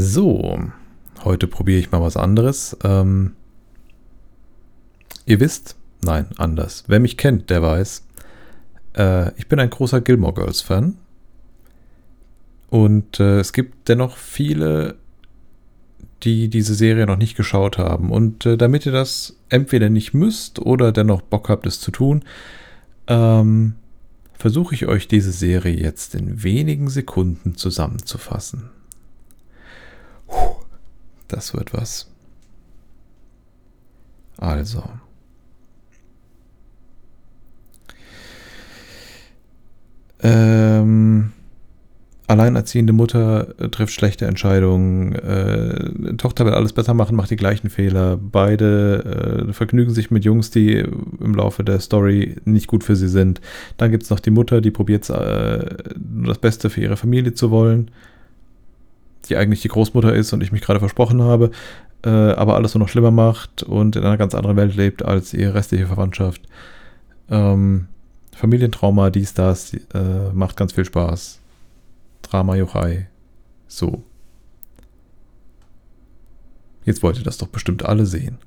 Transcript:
So, heute probiere ich mal was anderes. Ähm, ihr wisst, nein, anders. Wer mich kennt, der weiß, äh, ich bin ein großer Gilmore Girls Fan. Und äh, es gibt dennoch viele, die diese Serie noch nicht geschaut haben. Und äh, damit ihr das entweder nicht müsst oder dennoch Bock habt, es zu tun, ähm, versuche ich euch diese Serie jetzt in wenigen Sekunden zusammenzufassen. Das wird was. Also. Ähm, alleinerziehende Mutter äh, trifft schlechte Entscheidungen, äh, Tochter will alles besser machen, macht die gleichen Fehler. Beide äh, vergnügen sich mit Jungs, die im Laufe der Story nicht gut für sie sind. Dann gibt es noch die Mutter, die probiert äh, das Beste für ihre Familie zu wollen, die eigentlich die Großmutter ist und ich mich gerade versprochen habe, äh, aber alles nur noch schlimmer macht und in einer ganz anderen Welt lebt als ihre restliche Verwandtschaft. Ähm, Familientrauma, dies, das, äh, macht ganz viel Spaß. Drama Yochai. So. Jetzt wollt ihr das doch bestimmt alle sehen.